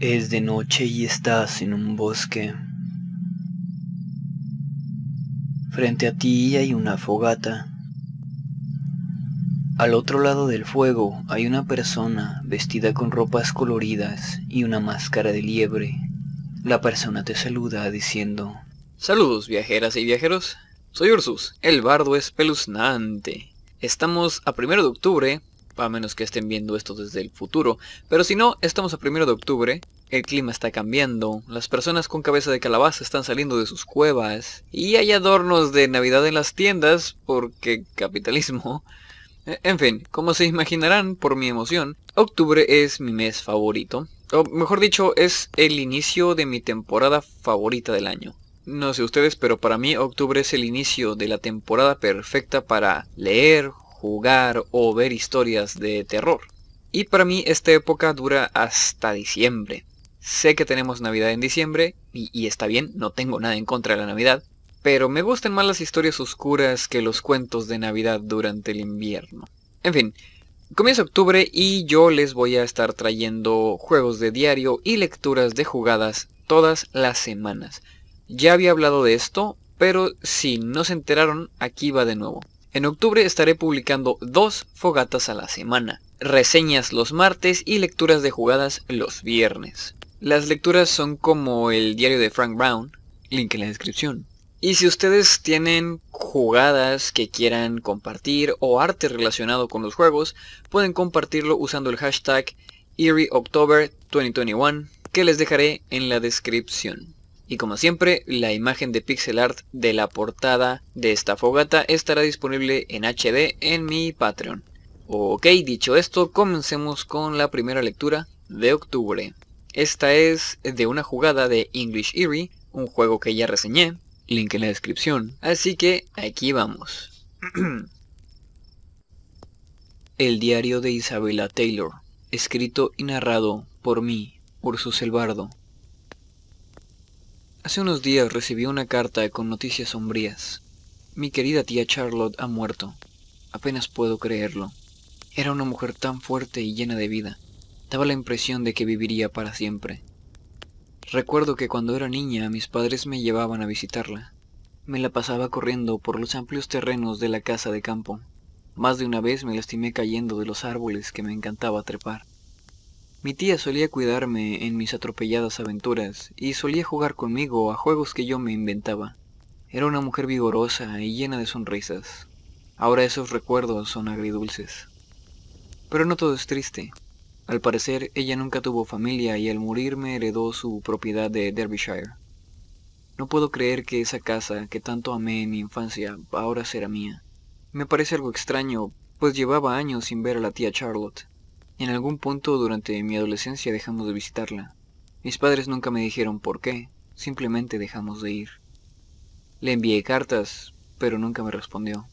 Es de noche y estás en un bosque. Frente a ti hay una fogata. Al otro lado del fuego hay una persona vestida con ropas coloridas y una máscara de liebre. La persona te saluda diciendo, Saludos viajeras y viajeros, soy Ursus, el bardo espeluznante. Estamos a primero de octubre a menos que estén viendo esto desde el futuro. Pero si no, estamos a primero de octubre, el clima está cambiando, las personas con cabeza de calabaza están saliendo de sus cuevas, y hay adornos de Navidad en las tiendas, porque capitalismo. E, en fin, como se imaginarán por mi emoción, octubre es mi mes favorito. O mejor dicho, es el inicio de mi temporada favorita del año. No sé ustedes, pero para mí octubre es el inicio de la temporada perfecta para leer, jugar o ver historias de terror. Y para mí esta época dura hasta diciembre. Sé que tenemos Navidad en diciembre, y, está bien, no tengo nada en contra de la Navidad, pero me gustan más las historias oscuras que los cuentos de Navidad durante el invierno. En fin, comienza octubre y yo les voy a estar trayendo juegos de diario y lecturas de jugadas todas las semanas. Ya había hablado de esto, pero si no se enteraron, aquí va de nuevo. En octubre estaré publicando dos fogatas a la semana, reseñas los martes y lecturas de jugadas los viernes. Las lecturas son como el diario de Frank Brown, link en la descripción. Y si ustedes tienen jugadas que quieran compartir o arte relacionado con los juegos, pueden compartirlo usando el hashtag EerieOctober2021 que les dejaré en la descripción. Y como siempre, la imagen de pixel art de la portada de esta fogata estará disponible en HD en mi Patreon. Ok, dicho esto, comencemos con la primera lectura de octubre. Esta es de una jugada de English Eerie, un juego que ya reseñé, link en la descripción. Así que aquí vamos. El diario de Isabella Taylor, escrito y narrado por mí, Ursus el Bardo. Hace unos días recibí una carta con noticias sombrías. Mi querida tía Charlotte ha muerto. Apenas puedo creerlo. Era una mujer tan fuerte y llena de vida. Daba la impresión de que viviría para siempre. Recuerdo que cuando era niña mis padres me llevaban a visitarla. Me la pasaba corriendo por los amplios terrenos de la casa de campo. Más de una vez me lastimé cayendo de los árboles que me encantaba trepar. Mi tía solía cuidarme en mis atropelladas aventuras y solía jugar conmigo a juegos que yo me inventaba. Era una mujer vigorosa y llena de sonrisas. Ahora esos recuerdos son agridulces. Pero no todo es triste. Al parecer, ella nunca tuvo familia y al morir me heredó su propiedad de Derbyshire. No puedo creer que esa casa que tanto amé en mi infancia ahora será mía. Me parece algo extraño, pues llevaba años sin ver a la tía Charlotte. En algún punto durante mi adolescencia dejamos de visitarla. Mis padres nunca me dijeron por qué, simplemente dejamos de ir. Le envié cartas, pero nunca me respondió.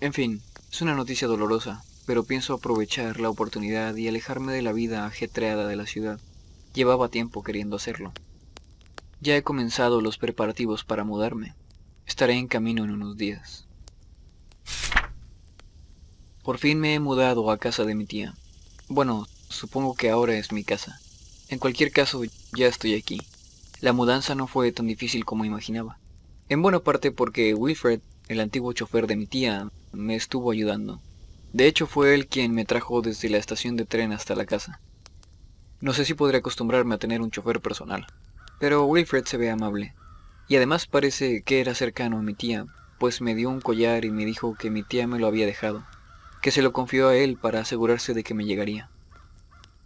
En fin, es una noticia dolorosa, pero pienso aprovechar la oportunidad y alejarme de la vida ajetreada de la ciudad. Llevaba tiempo queriendo hacerlo. Ya he comenzado los preparativos para mudarme. Estaré en camino en unos días. Por fin me he mudado a casa de mi tía. Bueno, supongo que ahora es mi casa. En cualquier caso, ya estoy aquí. La mudanza no fue tan difícil como imaginaba. En buena parte porque Wilfred, el antiguo chofer de mi tía, me estuvo ayudando. De hecho fue él quien me trajo desde la estación de tren hasta la casa. No sé si podré acostumbrarme a tener un chofer personal, pero Wilfred se ve amable. Y además parece que era cercano a mi tía, pues me dio un collar y me dijo que mi tía me lo había dejado que se lo confió a él para asegurarse de que me llegaría.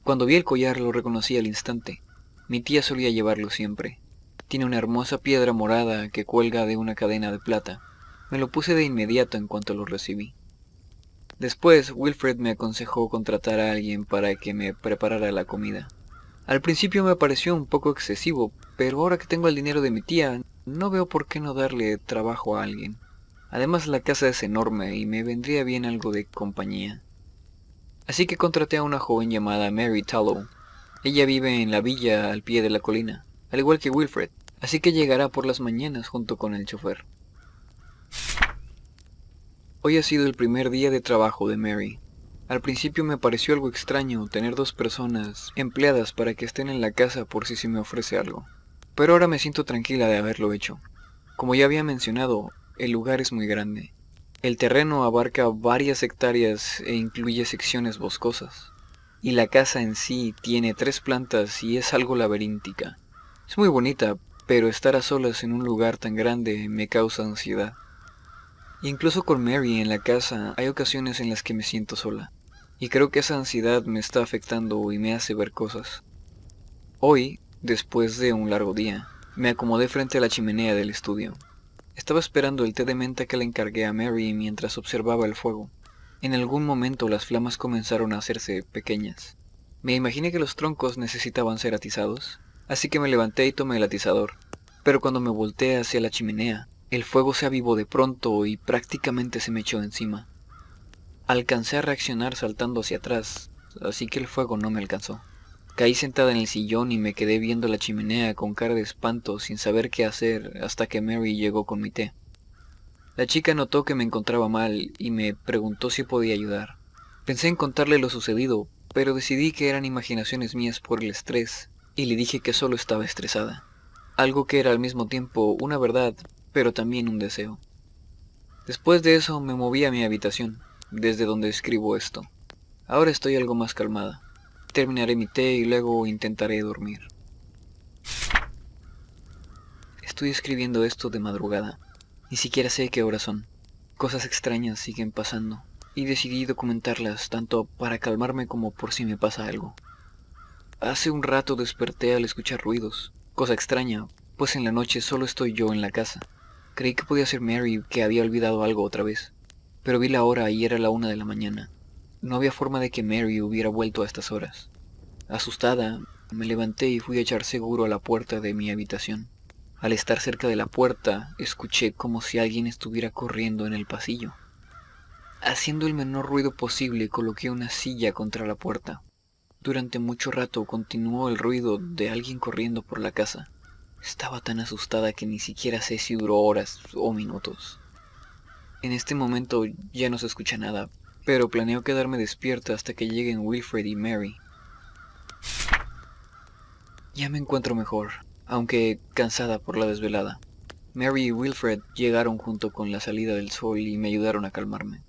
Cuando vi el collar lo reconocí al instante. Mi tía solía llevarlo siempre. Tiene una hermosa piedra morada que cuelga de una cadena de plata. Me lo puse de inmediato en cuanto lo recibí. Después, Wilfred me aconsejó contratar a alguien para que me preparara la comida. Al principio me pareció un poco excesivo, pero ahora que tengo el dinero de mi tía, no veo por qué no darle trabajo a alguien. Además la casa es enorme y me vendría bien algo de compañía. Así que contraté a una joven llamada Mary Tallow. Ella vive en la villa al pie de la colina, al igual que Wilfred, así que llegará por las mañanas junto con el chofer. Hoy ha sido el primer día de trabajo de Mary. Al principio me pareció algo extraño tener dos personas empleadas para que estén en la casa por si se me ofrece algo. Pero ahora me siento tranquila de haberlo hecho. Como ya había mencionado, el lugar es muy grande. El terreno abarca varias hectáreas e incluye secciones boscosas. Y la casa en sí tiene tres plantas y es algo laberíntica. Es muy bonita, pero estar a solas en un lugar tan grande me causa ansiedad. Incluso con Mary en la casa hay ocasiones en las que me siento sola. Y creo que esa ansiedad me está afectando y me hace ver cosas. Hoy, después de un largo día, me acomodé frente a la chimenea del estudio. Estaba esperando el té de menta que le encargué a Mary mientras observaba el fuego. En algún momento las flamas comenzaron a hacerse pequeñas. Me imaginé que los troncos necesitaban ser atizados, así que me levanté y tomé el atizador. Pero cuando me volteé hacia la chimenea, el fuego se avivó de pronto y prácticamente se me echó encima. Alcancé a reaccionar saltando hacia atrás, así que el fuego no me alcanzó. Caí sentada en el sillón y me quedé viendo la chimenea con cara de espanto sin saber qué hacer hasta que Mary llegó con mi té. La chica notó que me encontraba mal y me preguntó si podía ayudar. Pensé en contarle lo sucedido, pero decidí que eran imaginaciones mías por el estrés y le dije que solo estaba estresada. Algo que era al mismo tiempo una verdad, pero también un deseo. Después de eso me moví a mi habitación desde donde escribo esto. Ahora estoy algo más calmada. Terminaré mi té y luego intentaré dormir. Estoy escribiendo esto de madrugada. Ni siquiera sé qué horas son. Cosas extrañas siguen pasando. Y decidí documentarlas tanto para calmarme como por si me pasa algo. Hace un rato desperté al escuchar ruidos. Cosa extraña, pues en la noche solo estoy yo en la casa. Creí que podía ser Mary que había olvidado algo otra vez pero vi la hora y era la una de la mañana. No había forma de que Mary hubiera vuelto a estas horas. Asustada, me levanté y fui a echar seguro a la puerta de mi habitación. Al estar cerca de la puerta, escuché como si alguien estuviera corriendo en el pasillo. Haciendo el menor ruido posible, coloqué una silla contra la puerta. Durante mucho rato continuó el ruido de alguien corriendo por la casa. Estaba tan asustada que ni siquiera sé si duró horas o minutos. En este momento ya no se escucha nada, pero planeo quedarme despierta hasta que lleguen Wilfred y Mary. Ya me encuentro mejor, aunque cansada por la desvelada. Mary y Wilfred llegaron junto con la salida del sol y me ayudaron a calmarme.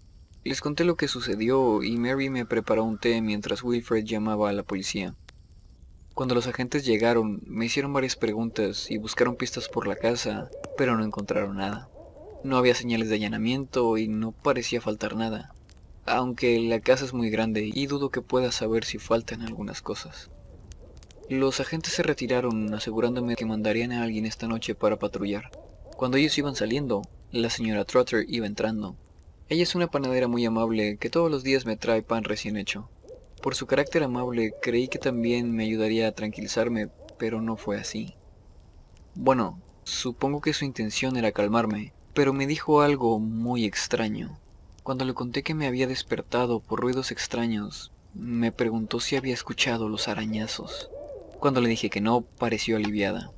Les conté lo que sucedió y Mary me preparó un té mientras Wilfred llamaba a la policía. Cuando los agentes llegaron, me hicieron varias preguntas y buscaron pistas por la casa, pero no encontraron nada. No había señales de allanamiento y no parecía faltar nada, aunque la casa es muy grande y dudo que pueda saber si faltan algunas cosas. Los agentes se retiraron asegurándome que mandarían a alguien esta noche para patrullar. Cuando ellos iban saliendo, la señora Trotter iba entrando. Ella es una panadera muy amable que todos los días me trae pan recién hecho. Por su carácter amable creí que también me ayudaría a tranquilizarme, pero no fue así. Bueno, supongo que su intención era calmarme, pero me dijo algo muy extraño. Cuando le conté que me había despertado por ruidos extraños, me preguntó si había escuchado los arañazos. Cuando le dije que no, pareció aliviada.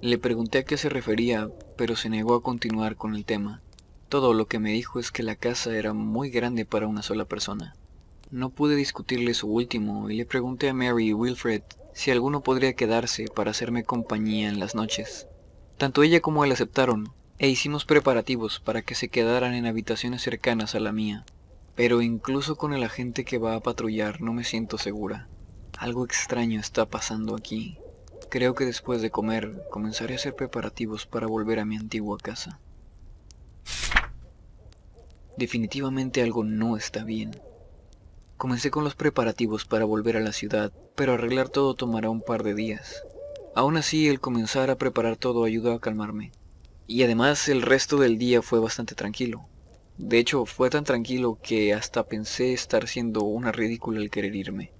Le pregunté a qué se refería, pero se negó a continuar con el tema. Todo lo que me dijo es que la casa era muy grande para una sola persona. No pude discutirle su último y le pregunté a Mary y Wilfred si alguno podría quedarse para hacerme compañía en las noches. Tanto ella como él aceptaron, e hicimos preparativos para que se quedaran en habitaciones cercanas a la mía. Pero incluso con el agente que va a patrullar no me siento segura. Algo extraño está pasando aquí. Creo que después de comer comenzaré a hacer preparativos para volver a mi antigua casa. Definitivamente algo no está bien. Comencé con los preparativos para volver a la ciudad, pero arreglar todo tomará un par de días. Aún así, el comenzar a preparar todo ayudó a calmarme. Y además el resto del día fue bastante tranquilo. De hecho, fue tan tranquilo que hasta pensé estar siendo una ridícula al querer irme.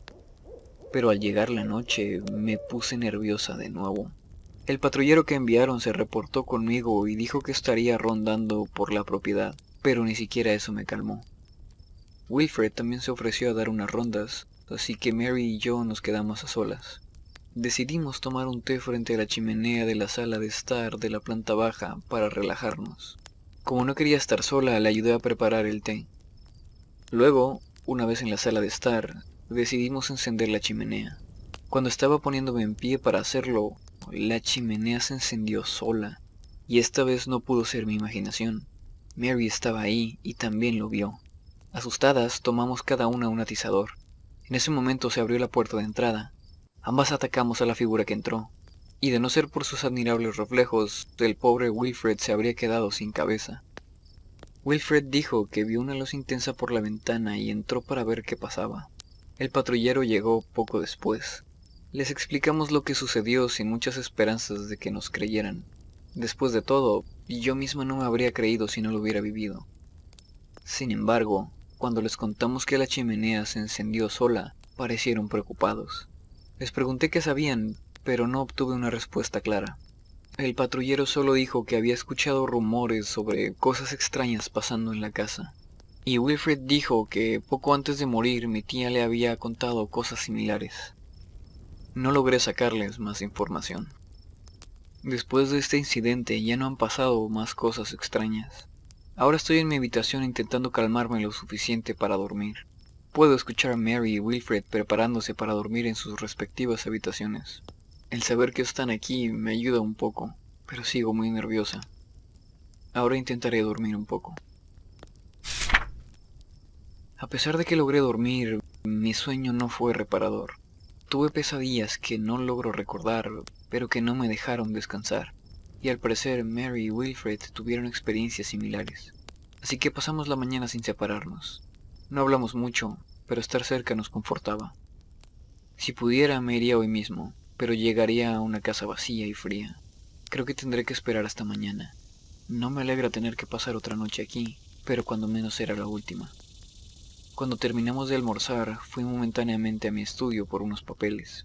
Pero al llegar la noche me puse nerviosa de nuevo. El patrullero que enviaron se reportó conmigo y dijo que estaría rondando por la propiedad, pero ni siquiera eso me calmó. Wilfred también se ofreció a dar unas rondas, así que Mary y yo nos quedamos a solas. Decidimos tomar un té frente a la chimenea de la sala de estar de la planta baja para relajarnos. Como no quería estar sola, le ayudé a preparar el té. Luego, una vez en la sala de estar, decidimos encender la chimenea. Cuando estaba poniéndome en pie para hacerlo, la chimenea se encendió sola, y esta vez no pudo ser mi imaginación. Mary estaba ahí y también lo vio. Asustadas, tomamos cada una un atizador. En ese momento se abrió la puerta de entrada. Ambas atacamos a la figura que entró, y de no ser por sus admirables reflejos, el pobre Wilfred se habría quedado sin cabeza. Wilfred dijo que vio una luz intensa por la ventana y entró para ver qué pasaba. El patrullero llegó poco después. Les explicamos lo que sucedió sin muchas esperanzas de que nos creyeran. Después de todo, yo misma no me habría creído si no lo hubiera vivido. Sin embargo, cuando les contamos que la chimenea se encendió sola, parecieron preocupados. Les pregunté qué sabían, pero no obtuve una respuesta clara. El patrullero solo dijo que había escuchado rumores sobre cosas extrañas pasando en la casa. Y Wilfred dijo que poco antes de morir mi tía le había contado cosas similares. No logré sacarles más información. Después de este incidente ya no han pasado más cosas extrañas. Ahora estoy en mi habitación intentando calmarme lo suficiente para dormir. Puedo escuchar a Mary y Wilfred preparándose para dormir en sus respectivas habitaciones. El saber que están aquí me ayuda un poco, pero sigo muy nerviosa. Ahora intentaré dormir un poco. A pesar de que logré dormir, mi sueño no fue reparador. Tuve pesadillas que no logro recordar, pero que no me dejaron descansar. Y al parecer Mary y Wilfred tuvieron experiencias similares. Así que pasamos la mañana sin separarnos. No hablamos mucho, pero estar cerca nos confortaba. Si pudiera me iría hoy mismo, pero llegaría a una casa vacía y fría. Creo que tendré que esperar hasta mañana. No me alegra tener que pasar otra noche aquí, pero cuando menos será la última. Cuando terminamos de almorzar, fui momentáneamente a mi estudio por unos papeles.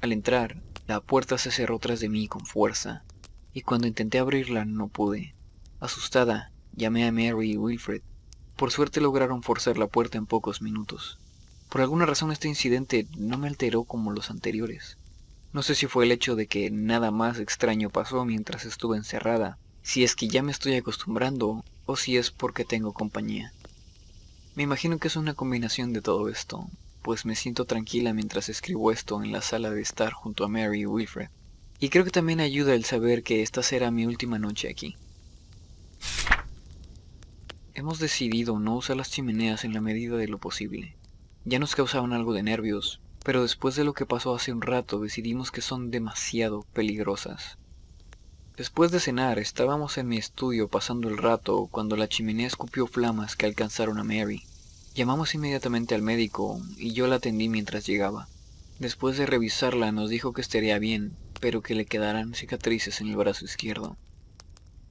Al entrar, la puerta se cerró tras de mí con fuerza, y cuando intenté abrirla no pude. Asustada, llamé a Mary y Wilfred. Por suerte lograron forzar la puerta en pocos minutos. Por alguna razón este incidente no me alteró como los anteriores. No sé si fue el hecho de que nada más extraño pasó mientras estuve encerrada, si es que ya me estoy acostumbrando o si es porque tengo compañía. Me imagino que es una combinación de todo esto, pues me siento tranquila mientras escribo esto en la sala de estar junto a Mary y Wilfred. Y creo que también ayuda el saber que esta será mi última noche aquí. Hemos decidido no usar las chimeneas en la medida de lo posible. Ya nos causaban algo de nervios, pero después de lo que pasó hace un rato decidimos que son demasiado peligrosas. Después de cenar estábamos en mi estudio pasando el rato cuando la chimenea escupió flamas que alcanzaron a Mary. Llamamos inmediatamente al médico y yo la atendí mientras llegaba. Después de revisarla nos dijo que estaría bien, pero que le quedaran cicatrices en el brazo izquierdo.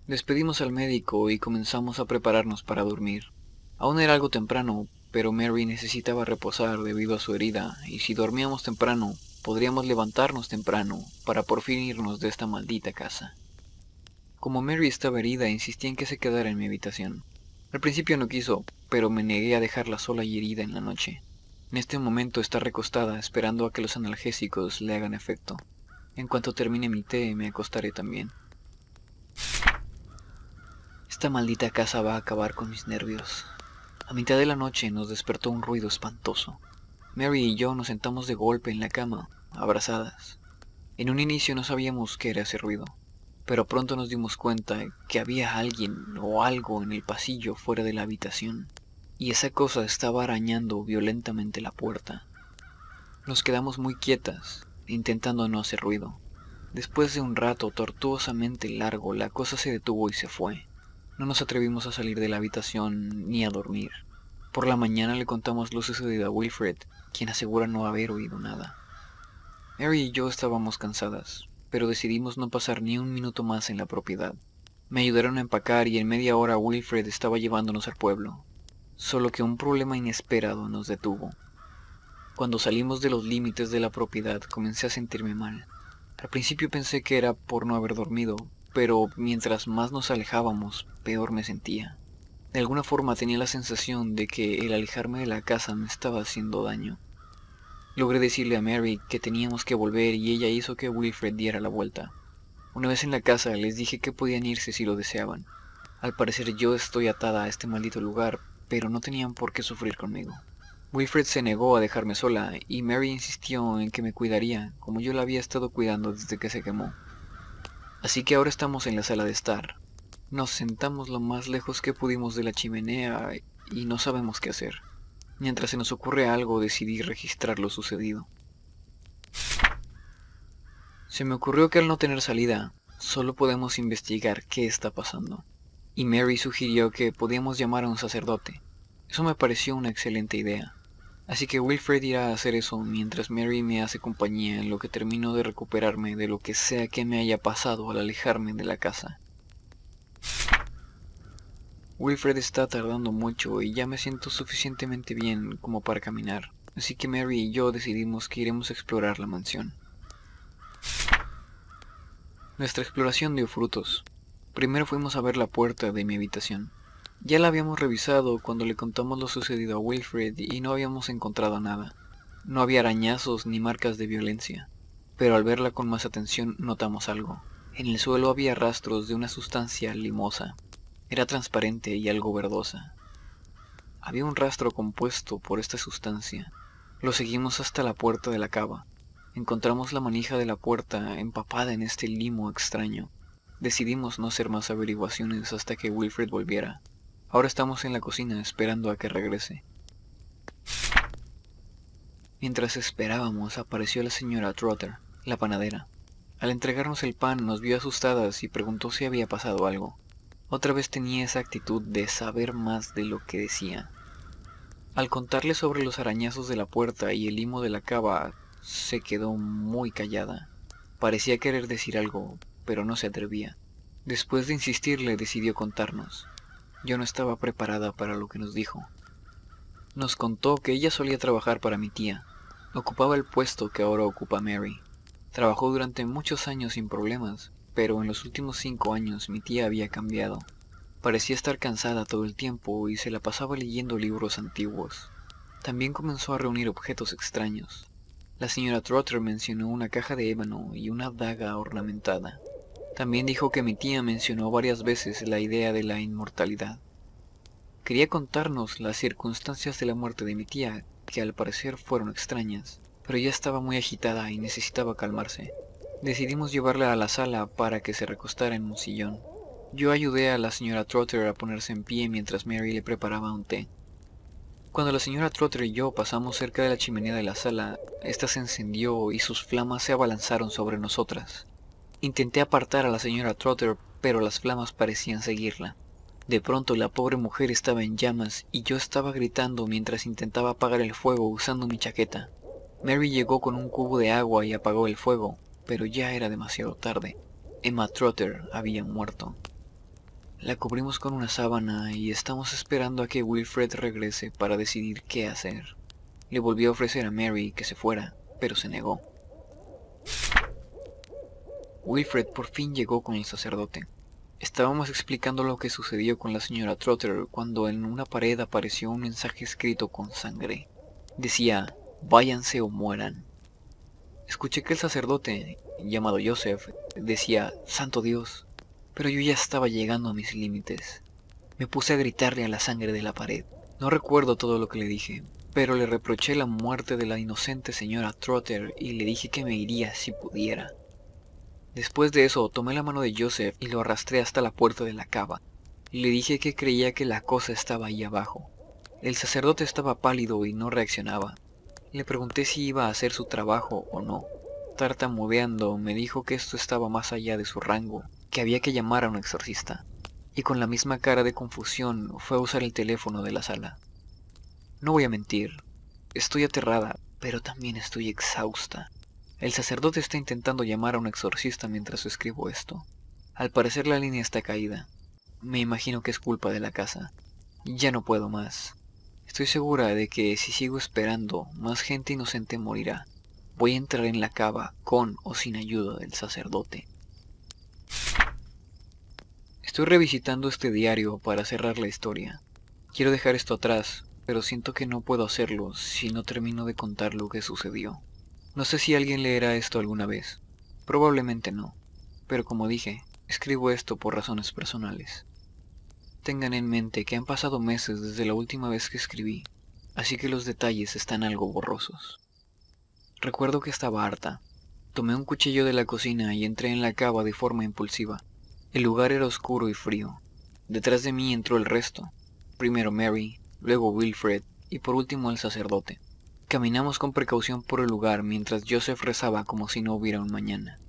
Despedimos al médico y comenzamos a prepararnos para dormir. Aún era algo temprano, pero Mary necesitaba reposar debido a su herida, y si dormíamos temprano, podríamos levantarnos temprano para por fin irnos de esta maldita casa. Como Mary estaba herida, insistí en que se quedara en mi habitación. Al principio no quiso, pero me negué a dejarla sola y herida en la noche. En este momento está recostada esperando a que los analgésicos le hagan efecto. En cuanto termine mi té, me acostaré también. Esta maldita casa va a acabar con mis nervios. A mitad de la noche nos despertó un ruido espantoso. Mary y yo nos sentamos de golpe en la cama, abrazadas. En un inicio no sabíamos qué era ese ruido, pero pronto nos dimos cuenta que había alguien o algo en el pasillo fuera de la habitación, y esa cosa estaba arañando violentamente la puerta. Nos quedamos muy quietas, intentando no hacer ruido. Después de un rato tortuosamente largo, la cosa se detuvo y se fue. No nos atrevimos a salir de la habitación ni a dormir. Por la mañana le contamos lo sucedido a Wilfred, quien asegura no haber oído nada. Mary y yo estábamos cansadas, pero decidimos no pasar ni un minuto más en la propiedad. Me ayudaron a empacar y en media hora Wilfred estaba llevándonos al pueblo. Solo que un problema inesperado nos detuvo. Cuando salimos de los límites de la propiedad comencé a sentirme mal. Al principio pensé que era por no haber dormido, pero mientras más nos alejábamos, peor me sentía. De alguna forma tenía la sensación de que el alejarme de la casa me estaba haciendo daño. Logré decirle a Mary que teníamos que volver y ella hizo que Wilfred diera la vuelta. Una vez en la casa les dije que podían irse si lo deseaban. Al parecer yo estoy atada a este maldito lugar, pero no tenían por qué sufrir conmigo. Wilfred se negó a dejarme sola y Mary insistió en que me cuidaría, como yo la había estado cuidando desde que se quemó. Así que ahora estamos en la sala de estar. Nos sentamos lo más lejos que pudimos de la chimenea y no sabemos qué hacer. Mientras se nos ocurre algo, decidí registrar lo sucedido. Se me ocurrió que al no tener salida, solo podemos investigar qué está pasando. Y Mary sugirió que podíamos llamar a un sacerdote. Eso me pareció una excelente idea. Así que Wilfred irá a hacer eso mientras Mary me hace compañía en lo que termino de recuperarme de lo que sea que me haya pasado al alejarme de la casa. Wilfred está tardando mucho y ya me siento suficientemente bien como para caminar, así que Mary y yo decidimos que iremos a explorar la mansión. Nuestra exploración dio frutos. Primero fuimos a ver la puerta de mi habitación. Ya la habíamos revisado cuando le contamos lo sucedido a Wilfred y no habíamos encontrado nada. No había arañazos ni marcas de violencia, pero al verla con más atención notamos algo. En el suelo había rastros de una sustancia limosa. Era transparente y algo verdosa. Había un rastro compuesto por esta sustancia. Lo seguimos hasta la puerta de la cava. Encontramos la manija de la puerta empapada en este limo extraño. Decidimos no hacer más averiguaciones hasta que Wilfred volviera. Ahora estamos en la cocina esperando a que regrese. Mientras esperábamos apareció la señora Trotter, la panadera. Al entregarnos el pan nos vio asustadas y preguntó si había pasado algo. Otra vez tenía esa actitud de saber más de lo que decía. Al contarle sobre los arañazos de la puerta y el limo de la cava, se quedó muy callada. Parecía querer decir algo, pero no se atrevía. Después de insistirle decidió contarnos. Yo no estaba preparada para lo que nos dijo. Nos contó que ella solía trabajar para mi tía. Ocupaba el puesto que ahora ocupa Mary. Trabajó durante muchos años sin problemas, pero en los últimos cinco años mi tía había cambiado. Parecía estar cansada todo el tiempo y se la pasaba leyendo libros antiguos. También comenzó a reunir objetos extraños. La señora Trotter mencionó una caja de ébano y una daga ornamentada. También dijo que mi tía mencionó varias veces la idea de la inmortalidad. Quería contarnos las circunstancias de la muerte de mi tía, que al parecer fueron extrañas, pero ya estaba muy agitada y necesitaba calmarse. Decidimos llevarla a la sala para que se recostara en un sillón. Yo ayudé a la señora Trotter a ponerse en pie mientras Mary le preparaba un té. Cuando la señora Trotter y yo pasamos cerca de la chimenea de la sala, ésta se encendió y sus flamas se abalanzaron sobre nosotras. Intenté apartar a la señora Trotter, pero las flamas parecían seguirla. De pronto la pobre mujer estaba en llamas y yo estaba gritando mientras intentaba apagar el fuego usando mi chaqueta. Mary llegó con un cubo de agua y apagó el fuego, pero ya era demasiado tarde. Emma Trotter había muerto. La cubrimos con una sábana y estamos esperando a que Wilfred regrese para decidir qué hacer. Le volvió a ofrecer a Mary que se fuera, pero se negó. Wilfred por fin llegó con el sacerdote. Estábamos explicando lo que sucedió con la señora Trotter cuando en una pared apareció un mensaje escrito con sangre. Decía, váyanse o mueran. Escuché que el sacerdote, llamado Joseph, decía, Santo Dios, pero yo ya estaba llegando a mis límites. Me puse a gritarle a la sangre de la pared. No recuerdo todo lo que le dije, pero le reproché la muerte de la inocente señora Trotter y le dije que me iría si pudiera. Después de eso, tomé la mano de Joseph y lo arrastré hasta la puerta de la cava. Le dije que creía que la cosa estaba ahí abajo. El sacerdote estaba pálido y no reaccionaba. Le pregunté si iba a hacer su trabajo o no. Tartamudeando, me dijo que esto estaba más allá de su rango, que había que llamar a un exorcista. Y con la misma cara de confusión fue a usar el teléfono de la sala. No voy a mentir, estoy aterrada, pero también estoy exhausta. El sacerdote está intentando llamar a un exorcista mientras escribo esto. Al parecer la línea está caída. Me imagino que es culpa de la casa. Ya no puedo más. Estoy segura de que si sigo esperando, más gente inocente morirá. Voy a entrar en la cava con o sin ayuda del sacerdote. Estoy revisitando este diario para cerrar la historia. Quiero dejar esto atrás, pero siento que no puedo hacerlo si no termino de contar lo que sucedió. No sé si alguien leerá esto alguna vez. Probablemente no. Pero como dije, escribo esto por razones personales. Tengan en mente que han pasado meses desde la última vez que escribí, así que los detalles están algo borrosos. Recuerdo que estaba harta. Tomé un cuchillo de la cocina y entré en la cava de forma impulsiva. El lugar era oscuro y frío. Detrás de mí entró el resto. Primero Mary, luego Wilfred y por último el sacerdote. Caminamos con precaución por el lugar mientras Joseph rezaba como si no hubiera un mañana.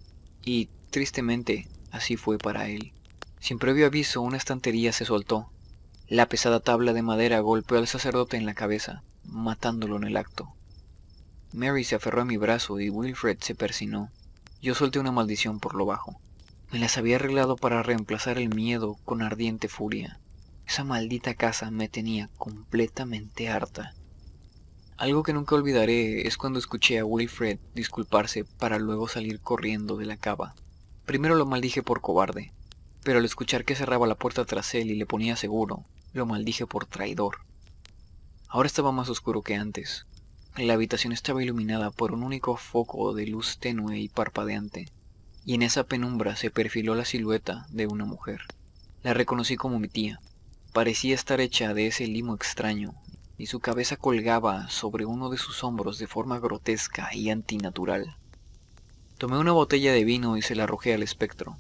Y, tristemente, así fue para él. Sin previo aviso, una estantería se soltó. La pesada tabla de madera golpeó al sacerdote en la cabeza, matándolo en el acto. Mary se aferró a mi brazo y Wilfred se persinó. Yo solté una maldición por lo bajo. Me las había arreglado para reemplazar el miedo con ardiente furia. Esa maldita casa me tenía completamente harta. Algo que nunca olvidaré es cuando escuché a Wilfred disculparse para luego salir corriendo de la cava. Primero lo maldije por cobarde, pero al escuchar que cerraba la puerta tras él y le ponía seguro, lo maldije por traidor. Ahora estaba más oscuro que antes. La habitación estaba iluminada por un único foco de luz tenue y parpadeante, y en esa penumbra se perfiló la silueta de una mujer. La reconocí como mi tía. Parecía estar hecha de ese limo extraño, y su cabeza colgaba sobre uno de sus hombros de forma grotesca y antinatural. Tomé una botella de vino y se la arrojé al espectro.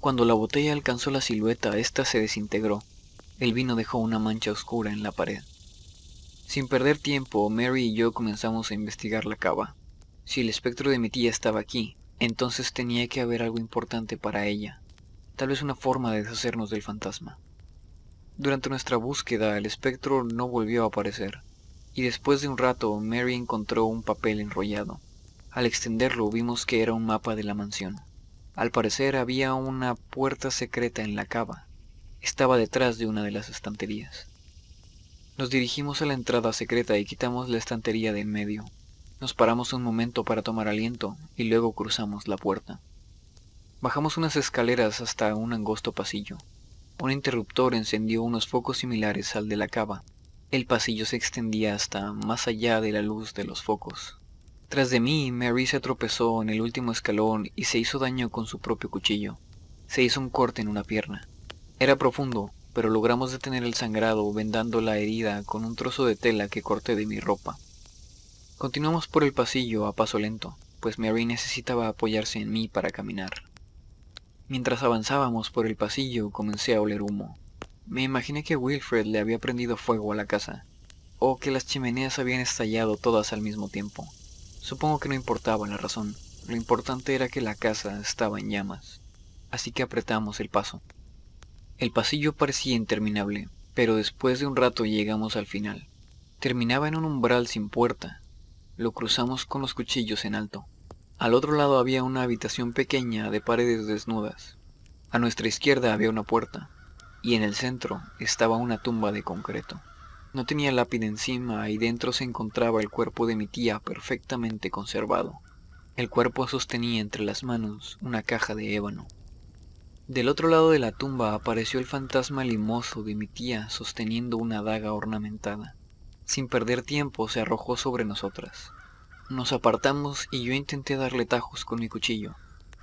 Cuando la botella alcanzó la silueta, ésta se desintegró. El vino dejó una mancha oscura en la pared. Sin perder tiempo, Mary y yo comenzamos a investigar la cava. Si el espectro de mi tía estaba aquí, entonces tenía que haber algo importante para ella, tal vez una forma de deshacernos del fantasma. Durante nuestra búsqueda, el espectro no volvió a aparecer, y después de un rato, Mary encontró un papel enrollado. Al extenderlo, vimos que era un mapa de la mansión. Al parecer había una puerta secreta en la cava. Estaba detrás de una de las estanterías. Nos dirigimos a la entrada secreta y quitamos la estantería de en medio. Nos paramos un momento para tomar aliento y luego cruzamos la puerta. Bajamos unas escaleras hasta un angosto pasillo. Un interruptor encendió unos focos similares al de la cava. El pasillo se extendía hasta más allá de la luz de los focos. Tras de mí, Mary se tropezó en el último escalón y se hizo daño con su propio cuchillo. Se hizo un corte en una pierna. Era profundo, pero logramos detener el sangrado vendando la herida con un trozo de tela que corté de mi ropa. Continuamos por el pasillo a paso lento, pues Mary necesitaba apoyarse en mí para caminar. Mientras avanzábamos por el pasillo comencé a oler humo. Me imaginé que Wilfred le había prendido fuego a la casa, o que las chimeneas habían estallado todas al mismo tiempo. Supongo que no importaba la razón, lo importante era que la casa estaba en llamas, así que apretamos el paso. El pasillo parecía interminable, pero después de un rato llegamos al final. Terminaba en un umbral sin puerta. Lo cruzamos con los cuchillos en alto. Al otro lado había una habitación pequeña de paredes desnudas. A nuestra izquierda había una puerta, y en el centro estaba una tumba de concreto. No tenía lápida encima y dentro se encontraba el cuerpo de mi tía perfectamente conservado. El cuerpo sostenía entre las manos una caja de ébano. Del otro lado de la tumba apareció el fantasma limoso de mi tía sosteniendo una daga ornamentada. Sin perder tiempo se arrojó sobre nosotras. Nos apartamos y yo intenté darle tajos con mi cuchillo.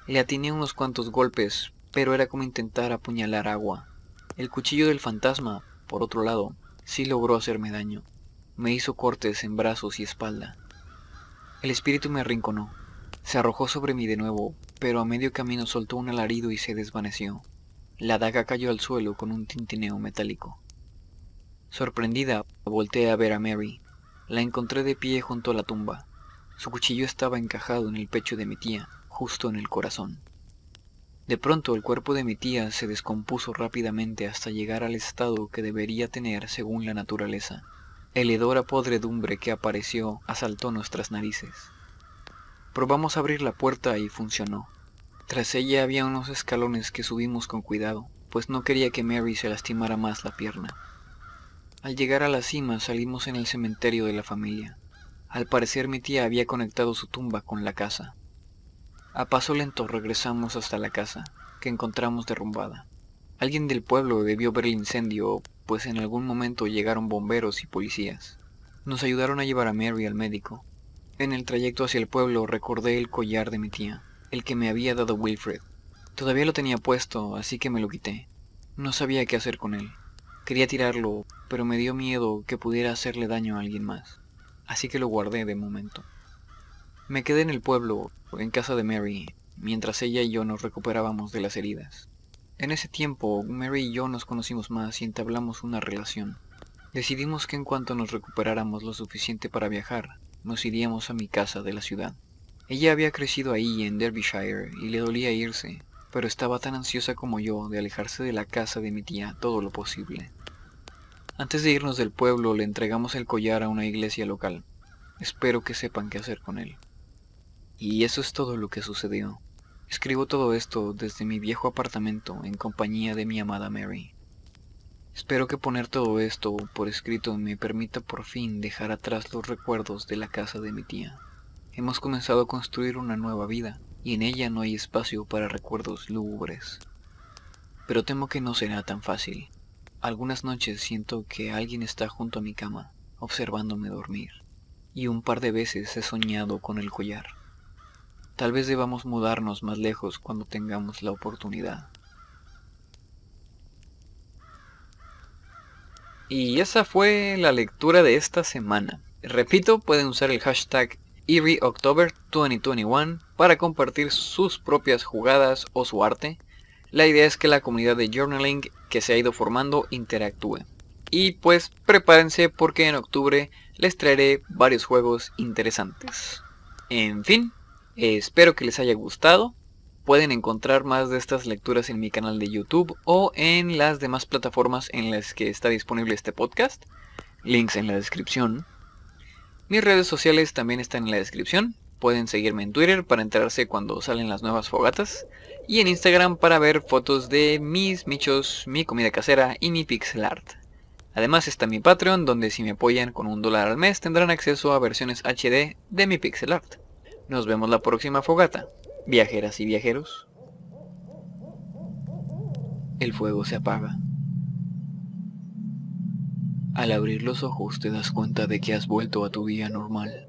Le atiné unos cuantos golpes, pero era como intentar apuñalar agua. El cuchillo del fantasma, por otro lado, sí logró hacerme daño. Me hizo cortes en brazos y espalda. El espíritu me arrinconó. Se arrojó sobre mí de nuevo, pero a medio camino soltó un alarido y se desvaneció. La daga cayó al suelo con un tintineo metálico. Sorprendida, volteé a ver a Mary. La encontré de pie junto a la tumba. Su cuchillo estaba encajado en el pecho de mi tía, justo en el corazón. De pronto el cuerpo de mi tía se descompuso rápidamente hasta llegar al estado que debería tener según la naturaleza. El hedor a podredumbre que apareció asaltó nuestras narices. Probamos a abrir la puerta y funcionó. Tras ella había unos escalones que subimos con cuidado, pues no quería que Mary se lastimara más la pierna. Al llegar a la cima salimos en el cementerio de la familia. Al parecer mi tía había conectado su tumba con la casa. A paso lento regresamos hasta la casa, que encontramos derrumbada. Alguien del pueblo debió ver el incendio, pues en algún momento llegaron bomberos y policías. Nos ayudaron a llevar a Mary al médico, en el trayecto hacia el pueblo recordé el collar de mi tía, el que me había dado Wilfred. Todavía lo tenía puesto, así que me lo quité. No sabía qué hacer con él. Quería tirarlo, pero me dio miedo que pudiera hacerle daño a alguien más, así que lo guardé de momento. Me quedé en el pueblo, en casa de Mary, mientras ella y yo nos recuperábamos de las heridas. En ese tiempo, Mary y yo nos conocimos más y entablamos una relación. Decidimos que en cuanto nos recuperáramos lo suficiente para viajar, nos iríamos a mi casa de la ciudad. Ella había crecido ahí en Derbyshire y le dolía irse, pero estaba tan ansiosa como yo de alejarse de la casa de mi tía todo lo posible. Antes de irnos del pueblo le entregamos el collar a una iglesia local. Espero que sepan qué hacer con él. Y eso es todo lo que sucedió. Escribo todo esto desde mi viejo apartamento en compañía de mi amada Mary. Espero que poner todo esto por escrito me permita por fin dejar atrás los recuerdos de la casa de mi tía. Hemos comenzado a construir una nueva vida, y en ella no hay espacio para recuerdos lúgubres. Pero temo que no será tan fácil. Algunas noches siento que alguien está junto a mi cama, observándome dormir, y un par de veces he soñado con el collar. Tal vez debamos mudarnos más lejos cuando tengamos la oportunidad. Y esa fue la lectura de esta semana. Repito, pueden usar el hashtag Eerie October 2021 para compartir sus propias jugadas o su arte. La idea es que la comunidad de journaling que se ha ido formando interactúe. Y pues prepárense porque en octubre les traeré varios juegos interesantes. En fin, espero que les haya gustado. Pueden encontrar más de estas lecturas en mi canal de YouTube o en las demás plataformas en las que está disponible este podcast. Links en la descripción. Mis redes sociales también están en la descripción. Pueden seguirme en Twitter para enterarse cuando salen las nuevas fogatas. Y en Instagram para ver fotos de mis michos, mi comida casera y mi pixel art. Además está mi Patreon donde si me apoyan con un dólar al mes tendrán acceso a versiones HD de mi pixel art. Nos vemos la próxima fogata. Viajeras y viajeros. El fuego se apaga. Al abrir los ojos te das cuenta de que has vuelto a tu día normal.